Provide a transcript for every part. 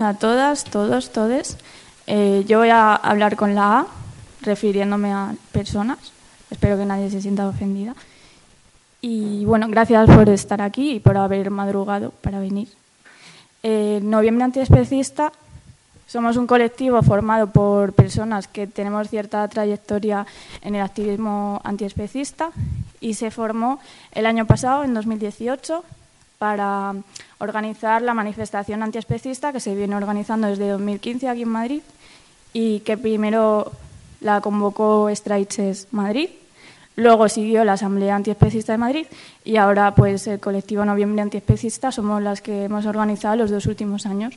a todas, todos, todes. Eh, yo voy a hablar con la A, refiriéndome a personas. Espero que nadie se sienta ofendida. Y bueno, gracias por estar aquí y por haber madrugado para venir. Eh, Noviembre Antiespecista somos un colectivo formado por personas que tenemos cierta trayectoria en el activismo antiespecista y se formó el año pasado, en 2018, para organizar la manifestación antiespecista que se viene organizando desde 2015 aquí en Madrid y que primero la convocó Straiches Madrid, luego siguió la Asamblea Antiespecista de Madrid y ahora pues el colectivo Noviembre Antiespecista somos las que hemos organizado los dos últimos años.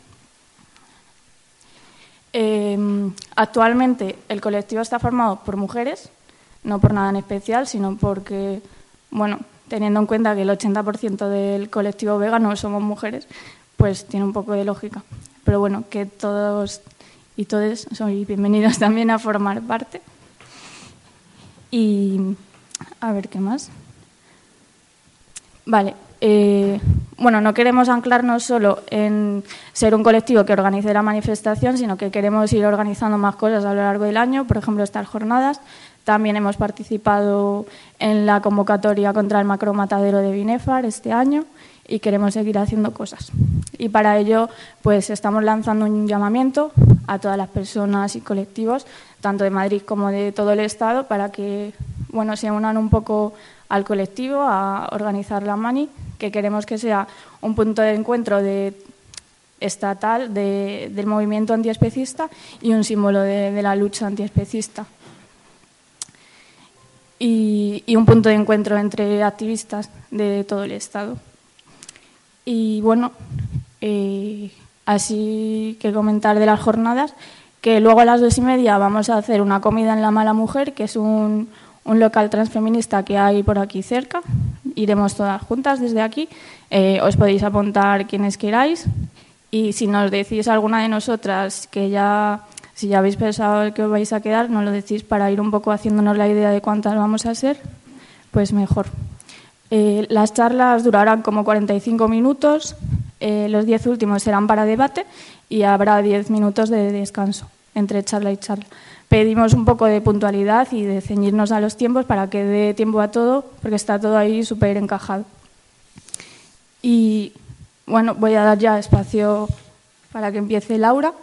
Em, actualmente el colectivo está formado por mujeres, no por nada en especial, sino porque, bueno, teniendo en cuenta que el 80% del colectivo vegano somos mujeres, pues tiene un poco de lógica. Pero bueno, que todos y todas son bienvenidos también a formar parte. Y a ver qué más. Vale. Eh, bueno, no queremos anclarnos solo en ser un colectivo que organice la manifestación, sino que queremos ir organizando más cosas a lo largo del año, por ejemplo, estas jornadas. También hemos participado en la convocatoria contra el macromatadero de Binefar este año y queremos seguir haciendo cosas. Y para ello, pues estamos lanzando un llamamiento a todas las personas y colectivos, tanto de Madrid como de todo el Estado, para que bueno, se unan un poco al colectivo a organizar la MANI, que queremos que sea un punto de encuentro de estatal del movimiento antiespecista y un símbolo de, de la lucha antiespecista y, un punto de encuentro entre activistas de todo el Estado. Y bueno, eh, así que comentar de las jornadas, que luego a las dos y media vamos a hacer una comida en La Mala Mujer, que es un, un local transfeminista que hay por aquí cerca. Iremos todas juntas desde aquí. Eh, os podéis apuntar quienes queráis. Y si nos decís alguna de nosotras que ya si ya habéis pensado el que os vais a quedar, nos lo decís para ir un poco haciéndonos la idea de cuántas vamos a ser, pues mejor. Eh, las charlas durarán como 45 minutos, eh, los 10 últimos serán para debate y habrá 10 minutos de descanso entre charla y charla. Pedimos un poco de puntualidad y de ceñirnos a los tiempos para que dé tiempo a todo, porque está todo ahí súper encajado. Y bueno, voy a dar ya espacio para que empiece Laura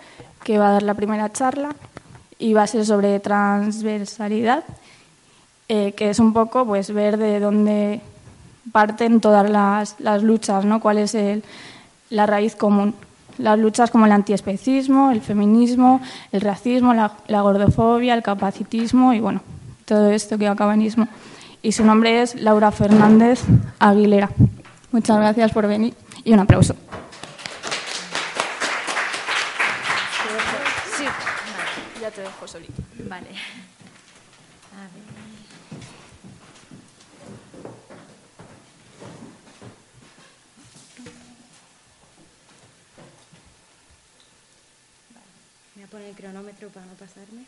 que va a dar la primera charla y va a ser sobre transversalidad, eh, que es un poco pues ver de dónde parten todas las, las luchas, ¿no? cuál es el, la raíz común. Las luchas como el antiespecismo, el feminismo, el racismo, la, la gordofobia, el capacitismo y bueno, todo esto que acabanismo. Y su nombre es Laura Fernández Aguilera. Muchas gracias por venir y un aplauso. Solito. Vale. A ver. Voy a poner el cronómetro para no pasarme.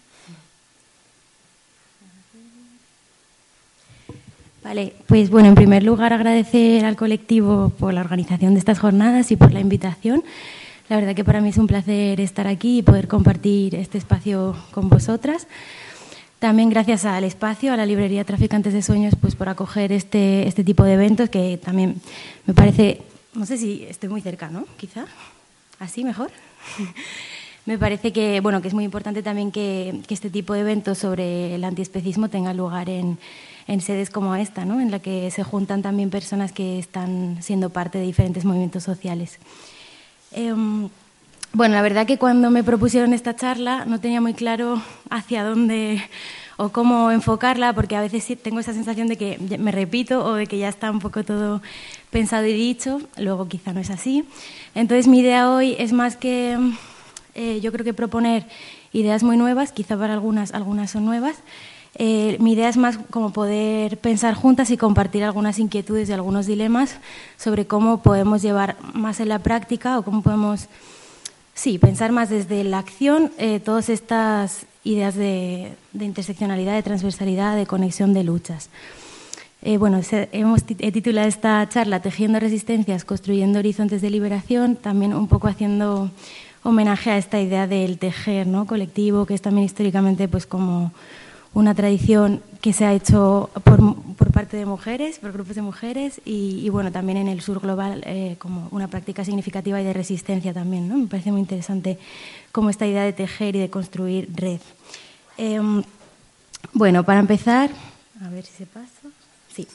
Vale, pues bueno, en primer lugar agradecer al colectivo por la organización de estas jornadas y por la invitación. La verdad que para mí es un placer estar aquí y poder compartir este espacio con vosotras. También gracias al espacio, a la librería Traficantes de Sueños, pues por acoger este, este tipo de eventos que también me parece, no sé si estoy muy cerca, ¿no? Quizá. ¿Así mejor? me parece que, bueno, que es muy importante también que, que este tipo de eventos sobre el antiespecismo tenga lugar en, en sedes como esta, ¿no? en la que se juntan también personas que están siendo parte de diferentes movimientos sociales. Em, bueno, la verdad que cuando me propusieron esta charla no tenía muy claro hacia dónde o cómo enfocarla, porque a veces tengo esa sensación de que me repito o de que ya está un poco todo pensado y dicho, luego quizá no es así. Entonces mi idea hoy es más que, eh, yo creo que proponer ideas muy nuevas, quizá para algunas, algunas son nuevas, eh, mi idea es más como poder pensar juntas y compartir algunas inquietudes y algunos dilemas sobre cómo podemos llevar más en la práctica o cómo podemos, sí, pensar más desde la acción eh, todas estas ideas de, interseccionalidad, de transversalidad, de conexión de luchas. Eh, bueno, hemos he titulado esta charla Tejiendo resistencias, construyendo horizontes de liberación, también un poco haciendo homenaje a esta idea del tejer ¿no? colectivo, que es también históricamente pues como una tradición que se ha hecho por, por parte de mujeres, por grupos de mujeres, y, bueno, también en el sur global eh, como una práctica significativa y de resistencia también. ¿no? Me parece muy interesante como esta idea de tejer y de construir red. Em, bueno, para empezar, a ver si se pasa. Sí.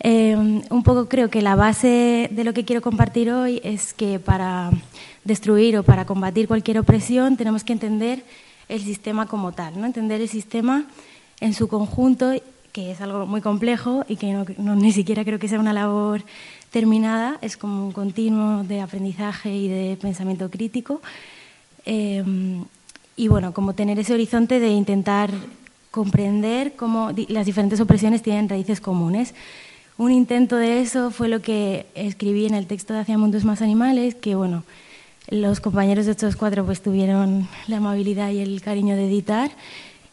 Em, un poco creo que la base de lo que quiero compartir hoy es que para destruir o para combatir cualquier opresión tenemos que entender el sistema como tal, ¿no? entender el sistema en su conjunto, que es algo muy complejo y que no, ni siquiera creo que sea una labor terminada, es como un continuo de aprendizaje y de pensamiento crítico. Em, y bueno, como tener ese horizonte de intentar comprender cómo las diferentes opresiones tienen raíces comunes. Un intento de eso fue lo que escribí en el texto de Hacia Mundos Más Animales, que bueno, los compañeros de estos cuatro pues tuvieron la amabilidad y el cariño de editar.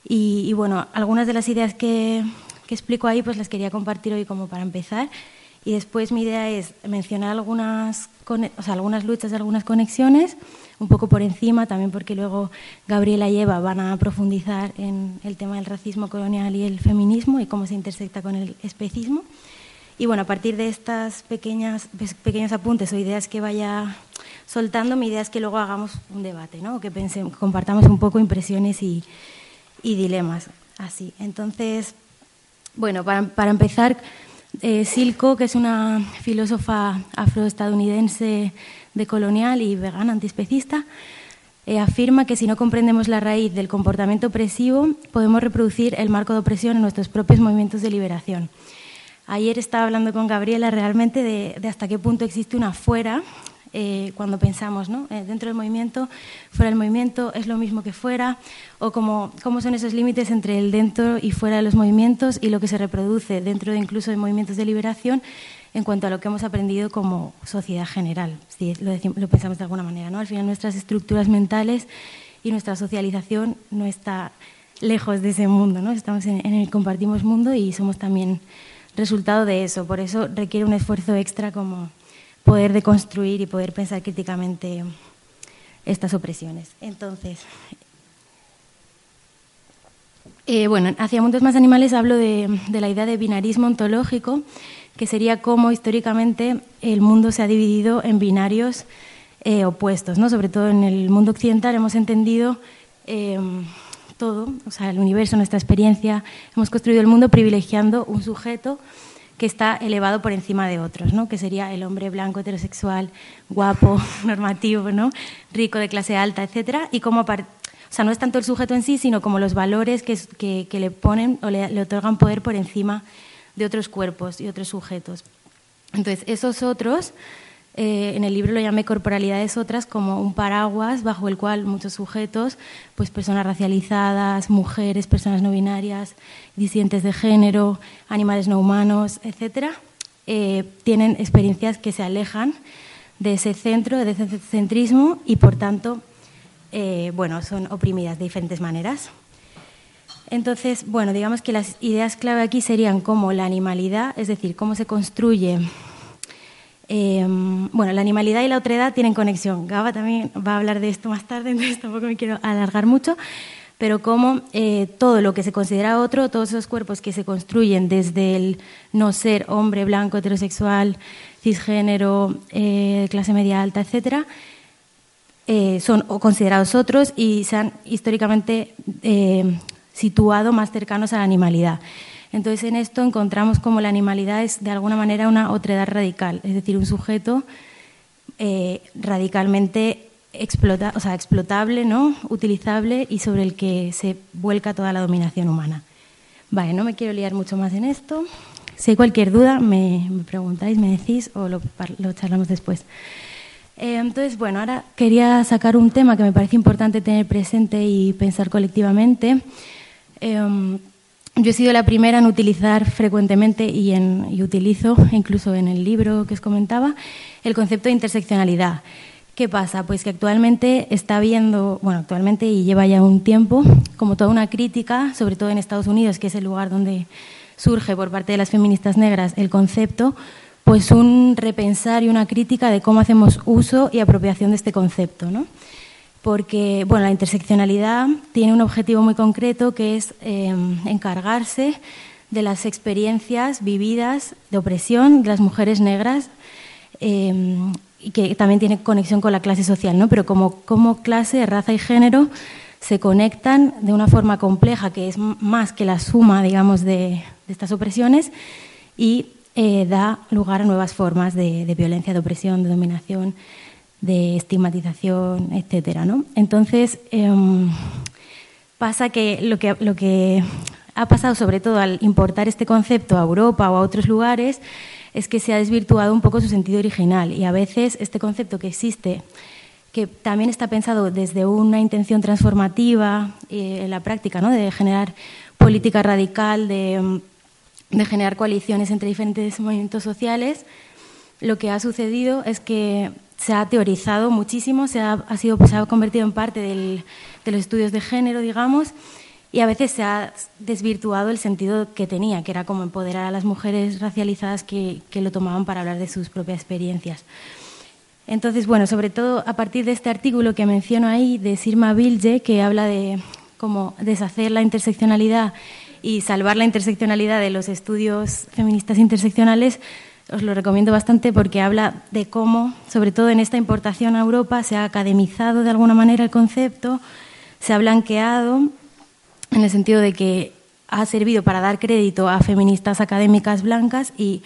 Y, bueno, algunas de las ideas que, que, explico ahí pues las quería compartir hoy como para empezar. Y después mi idea es mencionar algunas, luchas, algunas conexiones un poco por encima, también porque luego Gabriela y Eva van a profundizar en el tema del racismo colonial y el feminismo y cómo se intersecta con el especismo. Y bueno, a partir de estas pequeñas, pequeños apuntes o ideas que vaya soltando, mi idea es que luego hagamos un debate, ¿no? que pensemos, compartamos un poco impresiones y, dilemas. Así. Entonces, bueno, para, empezar, eh, Silco, que es una filósofa afroestadounidense colonial y vegana antiespecista, eh, afirma que si no comprendemos la raíz del comportamiento opresivo, podemos reproducir el marco de opresión en nuestros propios movimientos de liberación. Ayer estaba hablando con Gabriela realmente de, hasta qué punto existe una fuera eh, cuando pensamos, ¿no? Eh, dentro del movimiento, fuera del movimiento, es lo mismo que fuera, o cómo, cómo son esos límites entre el dentro y fuera de los movimientos y lo que se reproduce dentro de incluso de movimientos de liberación en cuanto a lo que hemos aprendido como sociedad general, si lo, lo pensamos de alguna manera. ¿no? Al final nuestras estructuras mentales y nuestra socialización no está lejos de ese mundo, ¿no? estamos en, el compartimos mundo y somos también resultado de eso. Por eso requiere un esfuerzo extra como poder deconstruir y poder pensar críticamente estas opresiones. Entonces, eh, bueno, hacia Mundos Más Animales hablo de, la idea de binarismo ontológico que sería cómo históricamente el mundo se ha dividido en binarios eh, opuestos. ¿no? Sobre todo en el mundo occidental hemos entendido em, todo, o sea, el universo, nuestra experiencia, hemos construido el mundo privilegiando un sujeto que está elevado por encima de otros, ¿no? que sería el hombre blanco, heterosexual, guapo, normativo, ¿no? rico, de clase alta, etc. Y como o sea, no es tanto el sujeto en sí, sino como los valores que, le ponen o le, le otorgan poder por encima de otros cuerpos y otros sujetos. Entonces, esos otros, eh, en el libro lo llamé corporalidades otras como un paraguas bajo el cual muchos sujetos, pues personas racializadas, mujeres, personas no binarias, disidentes de género, animales no humanos, etcétera, eh, tienen experiencias que se alejan de ese centro, de ese centrismo y por tanto, eh, bueno, son oprimidas de diferentes maneras. Entonces, bueno, digamos que las ideas clave aquí serían como la animalidad, es decir, cómo se construye. Em, bueno, la animalidad y la otredad tienen conexión. Gaba también va a hablar de esto más tarde, entonces tampoco me quiero alargar mucho, pero cómo eh, todo lo que se considera otro, todos esos cuerpos que se construyen desde el no ser hombre, blanco, heterosexual, cisgénero, eh, clase media alta, etcétera, eh, son considerados otros y se han históricamente situado más cercanos a la animalidad. Entonces, en esto encontramos como la animalidad es de alguna manera una otredad radical, es decir, un sujeto eh, radicalmente explotable, ¿no? utilizable y sobre el que se vuelca toda la dominación humana. Vale, no me quiero liar mucho más en esto. Si hay cualquier duda, me, preguntáis, me decís o lo, charlamos después. Eh, entonces, bueno, ahora quería sacar un tema que me parece importante tener presente y pensar colectivamente Em, yo he sido la primera en utilizar frecuentemente y, en, y utilizo, incluso en el libro que os comentaba, el concepto de interseccionalidad. ¿Qué pasa? Pues que actualmente está habiendo, bueno, actualmente y lleva ya un tiempo, como toda una crítica, sobre todo en Estados Unidos, que es el lugar donde surge por parte de las feministas negras el concepto, pues un repensar y una crítica de cómo hacemos uso y apropiación de este concepto, ¿no? Porque bueno, la interseccionalidad tiene un objetivo muy concreto que es em, encargarse de las experiencias vividas de opresión de las mujeres negras em, y que también tiene conexión con la clase social, ¿no? pero como, como clase, raza y género se conectan de una forma compleja que es más que la suma, digamos, de, estas opresiones y eh, da lugar a nuevas formas de, violencia, de opresión, de dominación, de estigmatización, etcétera. ¿no? Entonces, em, pasa que lo, que lo que ha pasado, sobre todo al importar este concepto a Europa o a otros lugares, es que se ha desvirtuado un poco su sentido original y a veces este concepto que existe que también está pensado desde una intención transformativa eh, en la práctica, ¿no? de generar política radical, de, de, generar coaliciones entre diferentes movimientos sociales, lo que ha sucedido es que se ha teorizado muchísimo, se ha, ha sido, se ha convertido en parte del, de los estudios de género, digamos, y a veces se ha desvirtuado el sentido que tenía, que era como empoderar a las mujeres racializadas que, que lo tomaban para hablar de sus propias experiencias. Entonces, bueno, sobre todo a partir de este artículo que menciono ahí de Sirma Bilge, que habla de cómo deshacer la interseccionalidad y salvar la interseccionalidad de los estudios feministas interseccionales, os lo recomiendo bastante porque habla de cómo, sobre todo en esta importación a Europa, se ha academizado de alguna manera el concepto, se ha blanqueado en el sentido de que ha servido para dar crédito a feministas académicas blancas y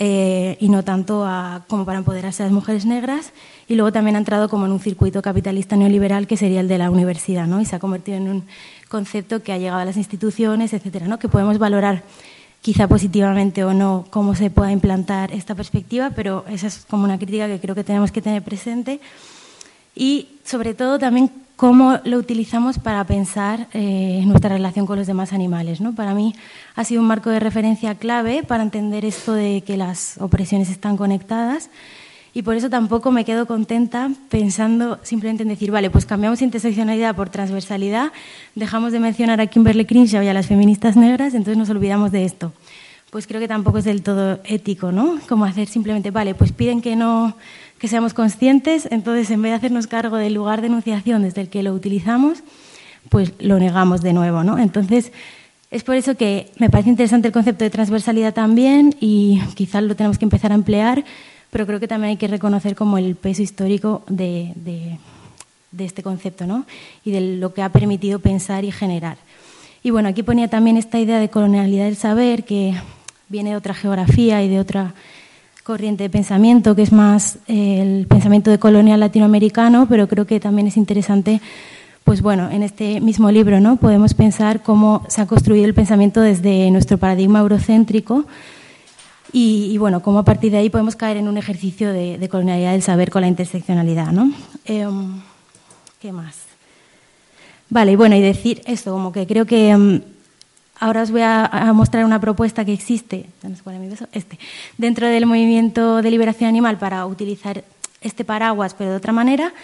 eh, y no tanto como para empoderarse a las mujeres negras. Y luego también ha entrado como en un circuito capitalista neoliberal que sería el de la universidad, ¿no? Y se ha convertido en un concepto que ha llegado a las instituciones, etcétera, ¿no? Que podemos valorar quizá positivamente o no cómo se pueda implantar esta perspectiva, pero esa es como una crítica que creo que tenemos que tener presente. Y sobre todo también cómo lo utilizamos para pensar eh, nuestra relación con los demás animales. ¿no? Para mí ha sido un marco de referencia clave para entender esto de que las opresiones están conectadas y por eso tampoco me quedo contenta pensando simplemente en decir, vale, pues cambiamos interseccionalidad por transversalidad, dejamos de mencionar a Kimberly Crenshaw y a las feministas negras, entonces nos olvidamos de esto. Pues creo que tampoco es del todo ético, ¿no? Como hacer simplemente, vale, pues piden que no que seamos conscientes, entonces en vez de hacernos cargo del lugar de enunciación desde el que lo utilizamos, pues lo negamos de nuevo, ¿no? Entonces, es por eso que me parece interesante el concepto de transversalidad también y quizás lo tenemos que empezar a emplear, pero creo que también hay que reconocer como el peso histórico de, de, de este concepto, ¿no? Y de lo que ha permitido pensar y generar. Y bueno, aquí ponía también esta idea de colonialidad del saber, que viene de otra geografía y de otra corriente de pensamiento, que es más eh, el pensamiento de colonial latinoamericano, pero creo que también es interesante, pues bueno, en este mismo libro, ¿no? Podemos pensar cómo se ha construido el pensamiento desde nuestro paradigma eurocéntrico y, bueno, cómo a partir de ahí podemos caer en un ejercicio de, colonialidad del saber con la interseccionalidad, ¿no? Em, ¿Qué más? Vale, y bueno, y decir esto, como que creo que em, Ahora os voy a, mostrar una propuesta que existe este, dentro del movimiento de liberación animal para utilizar este paraguas, pero de otra manera.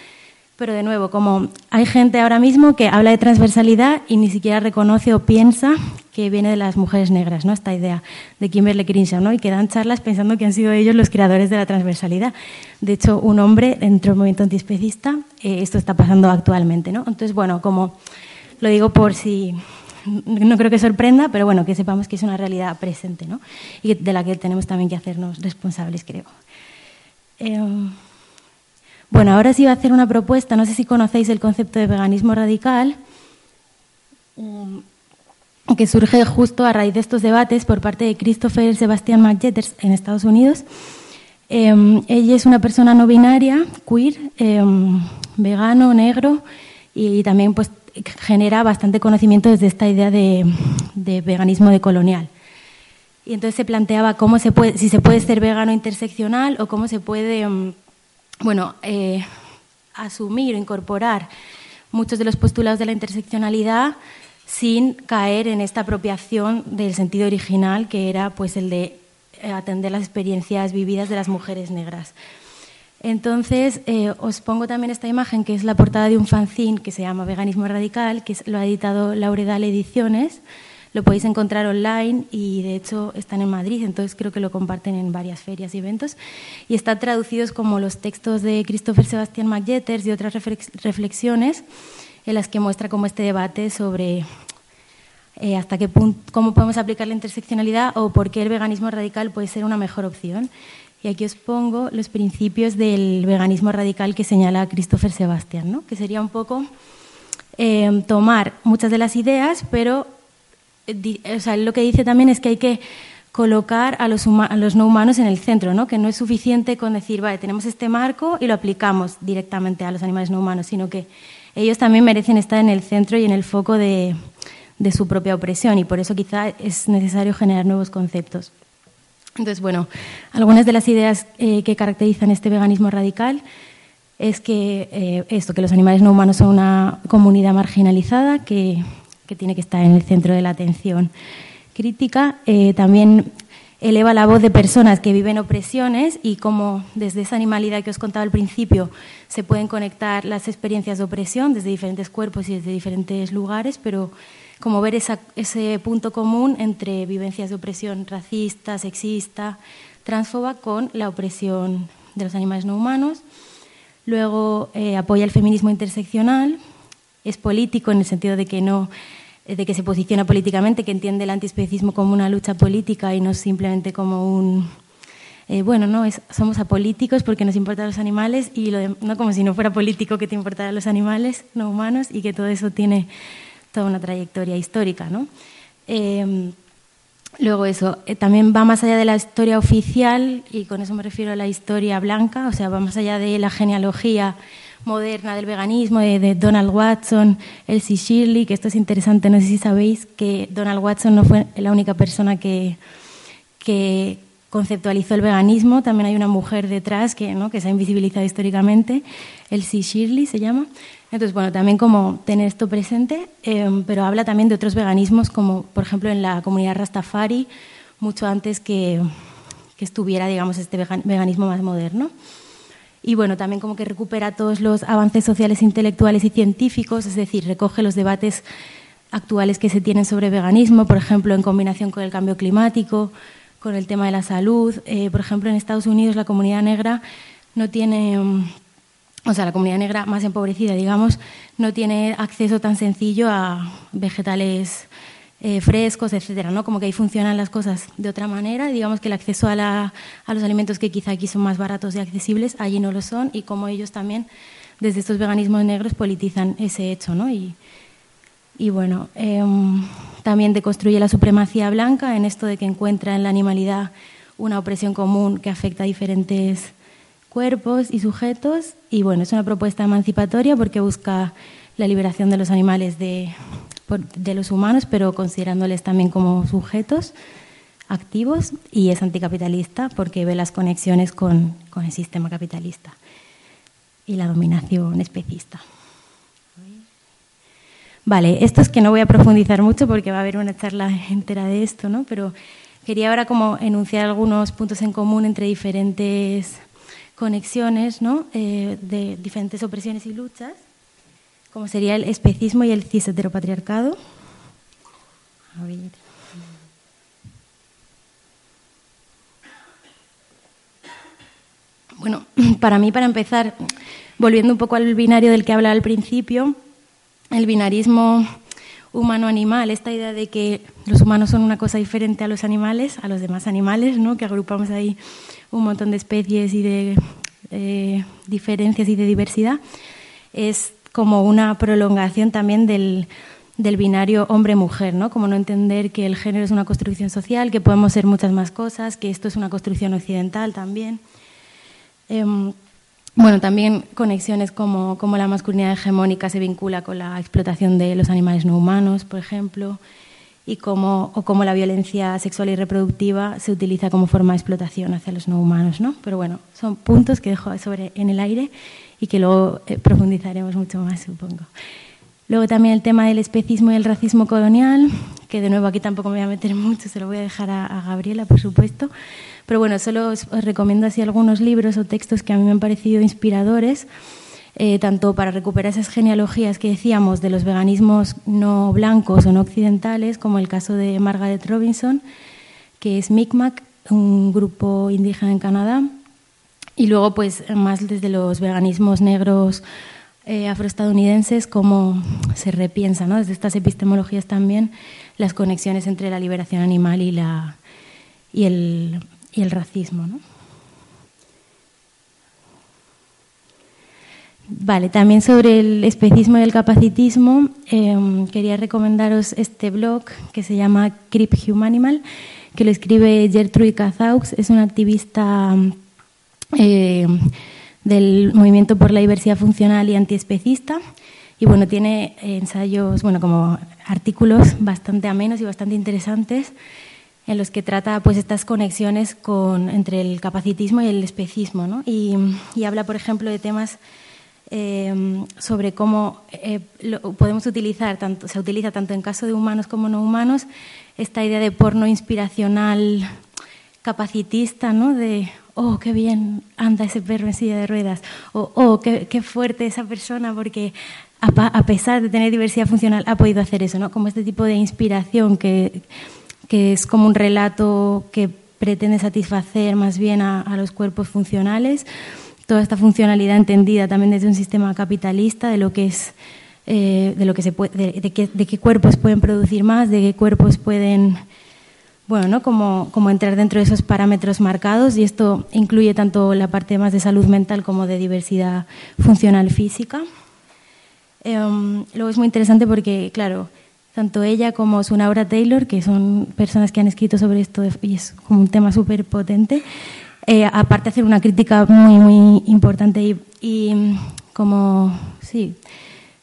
Pero de nuevo, como hay gente ahora mismo que habla de transversalidad y ni siquiera reconoce o piensa que viene de las mujeres negras, ¿no? Esta idea de Kimberly Crenshaw, ¿no? Y que dan charlas pensando que han sido ellos los creadores de la transversalidad. De hecho, un hombre dentro del movimiento antiespecista, eh, esto está pasando actualmente, ¿no? Entonces, bueno, como lo digo por si no creo que sorprenda, pero bueno, que sepamos que es una realidad presente ¿no? y de la que tenemos también que hacernos responsables, creo. Em, bueno, ahora sí voy a hacer una propuesta, no sé si conocéis el concepto de veganismo radical, em, que surge justo a raíz de estos debates por parte de Christopher Sebastian McJetters en Estados Unidos. Em, ella es una persona no binaria, queer, vegano, negro y también pues genera bastante conocimiento desde esta idea de, veganismo decolonial. Y entonces se planteaba cómo se puede, si se puede ser vegano interseccional o cómo se puede, mm, bueno, eh, asumir o incorporar muchos de los postulados de la interseccionalidad sin caer en esta apropiación del sentido original que era pues el de eh, atender las experiencias vividas de las mujeres negras. Entonces, eh, os pongo también esta imagen, que es la portada de un fanzine que se llama Veganismo Radical, que lo ha editado Lauredal Ediciones. Lo podéis encontrar online y de hecho están en Madrid, entonces creo que lo comparten en varias ferias y eventos. Y está traducidos como los textos de Christopher Sebastian McJetters y otras reflexiones en las que muestra como este debate sobre eh, hasta qué punto, cómo podemos aplicar la interseccionalidad o por qué el veganismo radical puede ser una mejor opción. Y aquí os pongo los principios del veganismo radical que señala Christopher Sebastian, ¿no? que sería un poco eh, tomar muchas de las ideas, pero o lo que dice también es que hay que colocar a los, los, no humanos en el centro, ¿no? que no es suficiente con decir, vale, tenemos este marco y lo aplicamos directamente a los animales no humanos, sino que ellos también merecen estar en el centro y en el foco de, de su propia opresión y por eso quizá es necesario generar nuevos conceptos. Entonces, bueno, algunas de las ideas eh, que caracterizan este veganismo radical es que eh, esto, que los animales no humanos son una comunidad marginalizada que que tiene que estar en el centro de la atención crítica. Eh, también eleva la voz de personas que viven opresiones y cómo desde esa animalidad que os contaba al principio se pueden conectar las experiencias de opresión desde diferentes cuerpos y desde diferentes lugares, pero como ver ese punto común entre vivencias de opresión racista, sexista, transfoba con la opresión de los animales no humanos. Luego eh, apoya el feminismo interseccional, es político en el sentido de que no de que se posiciona políticamente, que entiende el antiespecismo como una lucha política y no simplemente como un... Eh, bueno, no, somos apolíticos porque nos importan los animales y no como si no fuera político que te importaran los animales no humanos y que todo eso tiene toda una trayectoria histórica, ¿no? Eh, luego eso, también va más allá de la historia oficial y con eso me refiero a la historia blanca, o sea, va más allá de la genealogía moderna del veganismo de, Donald Watson, Elsie Shirley, que esto es interesante, no sé si sabéis que Donald Watson no fue la única persona que, conceptualizó el veganismo, también hay una mujer detrás que, ¿no? que se ha invisibilizado históricamente, Elsie Shirley se llama. Entonces, bueno, también como tener esto presente, em, pero habla también de otros veganismos, como por ejemplo en la comunidad Rastafari, mucho antes que, que estuviera, digamos, este veganismo más moderno y bueno, también como que recupera todos los avances sociales, intelectuales y científicos, es decir, recoge los debates actuales que se tienen sobre veganismo, por ejemplo, en combinación con el cambio climático, con el tema de la salud. Eh, por ejemplo, en Estados Unidos la comunidad negra no tiene, mm, o sea, la comunidad negra más empobrecida, digamos, no tiene acceso tan sencillo a vegetales eh, frescos, etcétera, ¿no? Como que ahí funcionan las cosas de otra manera. Digamos que el acceso a, la, los alimentos que quizá aquí son más baratos y accesibles, allí no lo son, y como ellos también, desde estos veganismos negros, politizan ese hecho, ¿no? Y, y bueno, em, también deconstruye la supremacía blanca en esto de que encuentra en la animalidad una opresión común que afecta a diferentes cuerpos y sujetos. Y bueno, es una propuesta emancipatoria porque busca la liberación de los animales de, de los humanos, pero considerándoles también como sujetos activos y es anticapitalista porque ve las conexiones con, con el sistema capitalista y la dominación especista. Vale, esto es que no voy a profundizar mucho porque va a haber una charla entera de esto, ¿no? Pero quería ahora como enunciar algunos puntos en común entre diferentes conexiones, ¿no? Eh, de diferentes opresiones y luchas como sería el especismo y el cis-heteropatriarcado. Bueno, para mí, para empezar, volviendo un poco al binario del que hablaba al principio, el binarismo humano-animal, esta idea de que los humanos son una cosa diferente a los animales, a los demás animales, ¿no? que agrupamos ahí un montón de especies y de eh, diferencias y de diversidad, es como una prolongación también del, binario hombre-mujer, ¿no? Como no entender que el género es una construcción social, que podemos ser muchas más cosas, que esto es una construcción occidental también. Em, bueno, también conexiones como, como, la masculinidad hegemónica se vincula con la explotación de los animales no humanos, por ejemplo, y cómo, o cómo la violencia sexual y reproductiva se utiliza como forma de explotación hacia los no humanos, ¿no? Pero bueno, son puntos que dejo sobre en el aire y que luego eh, profundizaremos mucho más, supongo. Luego también el tema del especismo y el racismo colonial, que de nuevo aquí tampoco me voy a meter mucho, se lo voy a dejar a, Gabriela, por supuesto. Pero bueno, solo os, recomiendo así algunos libros o textos que a mí me han parecido inspiradores. eh, tanto para recuperar esas genealogías que decíamos de los veganismos no blancos o no occidentales, como el caso de Margaret Robinson, que es Micmac, un grupo indígena en Canadá, y luego pues más desde los veganismos negros eh, afroestadounidenses, cómo se repiensa, ¿no? desde estas epistemologías también, las conexiones entre la liberación animal y, la, y, el, y el racismo. ¿no? Vale, también sobre el especismo y el capacitismo, em, quería recomendaros este blog que se llama Crip Humanimal, que lo escribe Gertrude Kazaux, es una activista em, del movimiento por la diversidad funcional y antiespecista. Y bueno, tiene ensayos, bueno, como artículos bastante amenos y bastante interesantes en los que trata pues estas conexiones con, entre el capacitismo y el especismo, ¿no? y, y habla, por ejemplo, de temas Em, sobre cómo eh, podemos utilizar, tanto, se utiliza tanto en caso de humanos como no humanos, esta idea de porno inspiracional capacitista, ¿no? De, oh, qué bien anda ese perro en silla de ruedas, o oh, qué, qué fuerte esa persona porque a, pesar de tener diversidad funcional ha podido hacer eso, ¿no? Como este tipo de inspiración que, que es como un relato que pretende satisfacer más bien a, a los cuerpos funcionales toda esta funcionalidad entendida también desde un sistema capitalista de lo que es eh, de lo que se puede, de, qué, cuerpos pueden producir más, de qué cuerpos pueden bueno, ¿no? como, como entrar dentro de esos parámetros marcados y esto incluye tanto la parte más de salud mental como de diversidad funcional física. Em, luego es muy interesante porque, claro, tanto ella como Sunaura Taylor, que son personas que han escrito sobre esto y es como un tema súper potente, eh, aparte hacer una crítica muy, muy importante y, como, sí,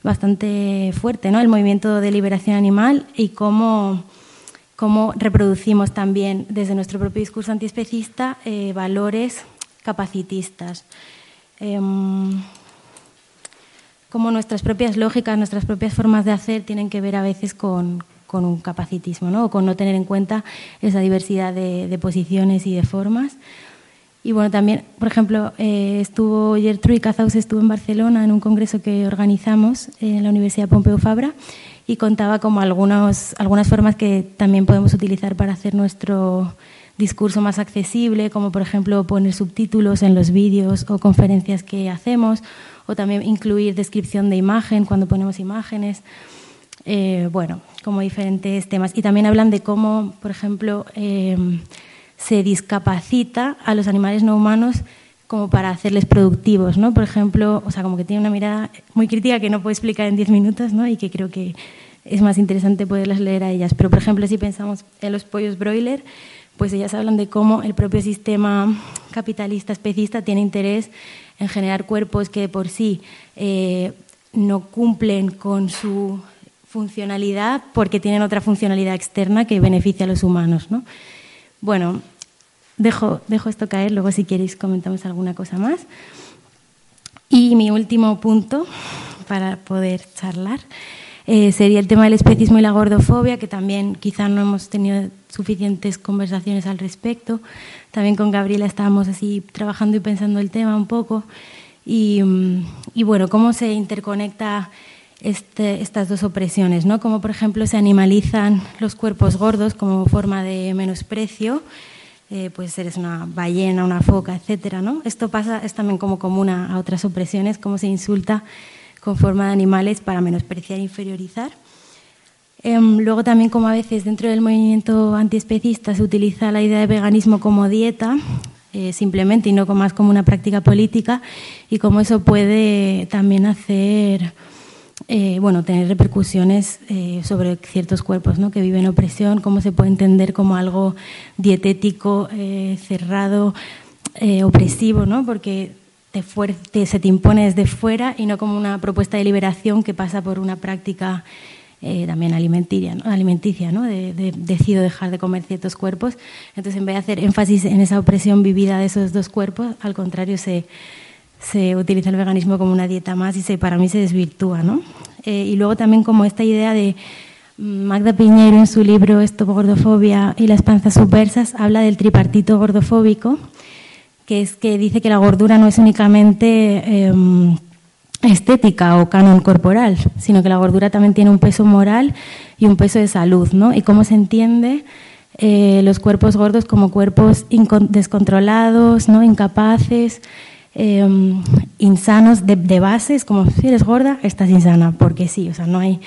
bastante fuerte, ¿no? El movimiento de liberación animal y cómo, cómo reproducimos también desde nuestro propio discurso antiespecista eh, valores capacitistas. Em, cómo nuestras propias lógicas, nuestras propias formas de hacer tienen que ver a veces con, un capacitismo, ¿no? o con no tener en cuenta esa diversidad de, de posiciones y de formas. Y bueno, también, por ejemplo, eh, estuvo Gertrude Cazaus estuvo en Barcelona en un congreso que organizamos en la Universidad Pompeu Fabra y contaba como algunos, algunas formas que también podemos utilizar para hacer nuestro discurso más accesible, como por ejemplo poner subtítulos en los vídeos o conferencias que hacemos, o también incluir descripción de imagen cuando ponemos imágenes. Eh, bueno, como diferentes temas. Y también hablan de cómo, por ejemplo, eh, se discapacita a los animales no humanos como para hacerles productivos, ¿no? Por ejemplo, o sea, como que tiene una mirada muy crítica que no puedo explicar en diez minutos, ¿no? Y que creo que es más interesante poderlas leer a ellas. Pero, por ejemplo, si pensamos en los pollos broiler, pues ellas hablan de cómo el propio sistema capitalista especista tiene interés en generar cuerpos que por sí eh, no cumplen con su funcionalidad porque tienen otra funcionalidad externa que beneficia a los humanos, ¿no? Bueno, dejo, dejo esto caer, luego si queréis comentamos alguna cosa más. Y mi último punto para poder charlar eh, sería el tema del especismo y la gordofobia, que también quizá no hemos tenido suficientes conversaciones al respecto. También con Gabriela estábamos así trabajando y pensando el tema un poco. Y, y bueno, cómo se interconecta este, estas dos opresiones, ¿no? Como por ejemplo se animalizan los cuerpos gordos como forma de menosprecio, eh, pues eres una ballena, una foca, etcétera, ¿no? Esto pasa es también como común a, otras opresiones, como se insulta con forma de animales para menospreciar e inferiorizar. Em, luego también como a veces dentro del movimiento antiespecista se utiliza la idea de veganismo como dieta, eh, simplemente y no más como una práctica política y cómo eso puede también hacer eh, bueno, tener repercusiones eh, sobre ciertos cuerpos ¿no? que viven opresión, cómo se puede entender como algo dietético, eh, cerrado, opresivo, ¿no? porque te se te impone desde fuera y no como una propuesta de liberación que pasa por una práctica también alimenticia, ¿no? alimenticia, ¿no? De, decido dejar de comer ciertos cuerpos. Entonces, en vez de hacer énfasis en esa opresión vivida de esos dos cuerpos, al contrario, se, se utiliza el veganismo como una dieta más y se, para mí se desvirtúa. ¿no? Eh, y luego también como esta idea de mm, Magda Piñero en su libro Esto gordofobia y las panzas subversas habla del tripartito gordofóbico, que es que dice que la gordura no es únicamente em, estética o canon corporal, sino que la gordura también tiene un peso moral y un peso de salud, ¿no? Y cómo se entiende eh, los cuerpos gordos como cuerpos descontrolados, ¿no? Incapaces, em, insanos de, de base, es como si eres gorda, estás insana, porque sí, o sea, no hay,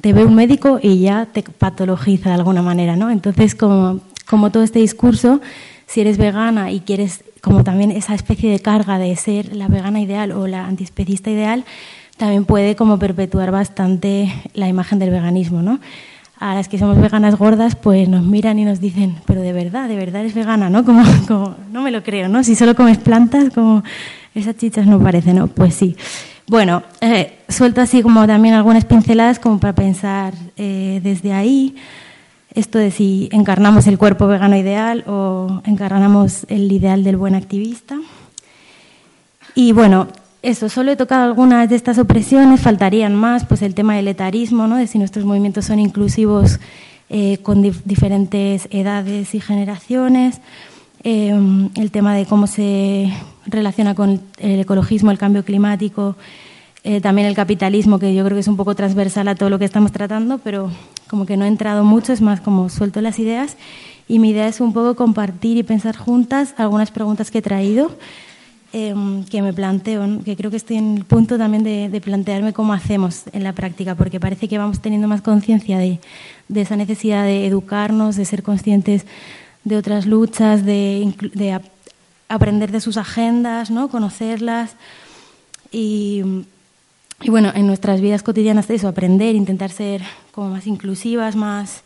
te ve un médico y ya te patologiza de alguna manera, ¿no? Entonces, como, como todo este discurso, si eres vegana y quieres como también esa especie de carga de ser la vegana ideal o la antiespecista ideal, también puede como perpetuar bastante la imagen del veganismo, ¿no? A las que somos veganas gordas, pues nos miran y nos dicen, pero de verdad, de verdad eres vegana, ¿no? Como, como no me lo creo, ¿no? Si solo comes plantas, como esas chichas no parecen, ¿no? Pues sí. Bueno, eh, suelto así como también algunas pinceladas como para pensar eh, desde ahí esto de si encarnamos el cuerpo vegano ideal o encarnamos el ideal del buen activista. Y bueno, eso, solo he tocado algunas de estas opresiones, faltarían más, pues el tema del etarismo, ¿no? de si nuestros movimientos son inclusivos eh, con diferentes edades y generaciones, eh, el tema de cómo se relaciona con el ecologismo, el cambio climático, eh, también el capitalismo, que yo creo que es un poco transversal a todo lo que estamos tratando, pero como que no he entrado mucho, es más como suelto las ideas. Y mi idea es un poco compartir y pensar juntas algunas preguntas que he traído, em, que me planteo, que creo que estoy en el punto también de, plantearme cómo hacemos en la práctica, porque parece que vamos teniendo más conciencia de, de, esa necesidad de educarnos, de ser conscientes de otras luchas, de, de aprender de sus agendas, ¿no? conocerlas. Y y bueno, en nuestras vidas cotidianas eso, aprender, intentar ser como más inclusivas, más,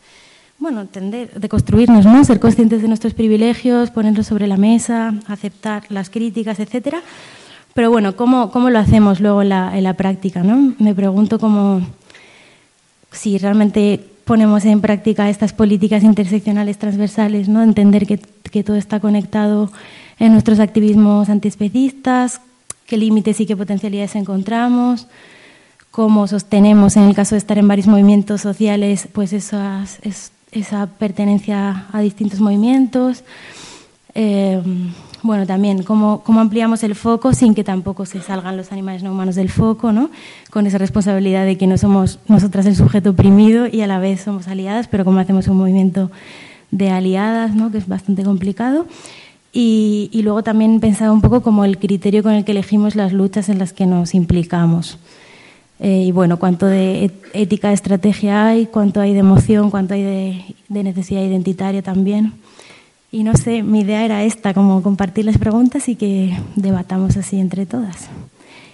bueno, entender, de construirnos, ¿no? Ser conscientes de nuestros privilegios, ponerlos sobre la mesa, aceptar las críticas, etcétera. Pero bueno, ¿cómo, cómo lo hacemos luego en la, en la práctica, no? Me pregunto cómo, si realmente ponemos en práctica estas políticas interseccionales transversales, ¿no? Entender que, que todo está conectado en nuestros activismos antiespecistas, qué límites y qué potencialidades encontramos, cómo sostenemos, en el caso de estar en varios movimientos sociales, pues esa pertenencia a distintos movimientos. Eh, bueno, también cómo, cómo, ampliamos el foco sin que tampoco se salgan los animales no humanos del foco, ¿no? con esa responsabilidad de que no somos nosotras el sujeto oprimido y a la vez somos aliadas, pero cómo hacemos un movimiento de aliadas, ¿no? que es bastante complicado. Y, luego también pensaba un poco como el criterio con el que elegimos las luchas en las que nos implicamos. Eh, y bueno, cuánto de ética de estrategia hay, cuánto hay de emoción, cuánto hay de, necesidad identitaria también. Y no sé, mi idea era esta, como compartir las preguntas y que debatamos así entre todas.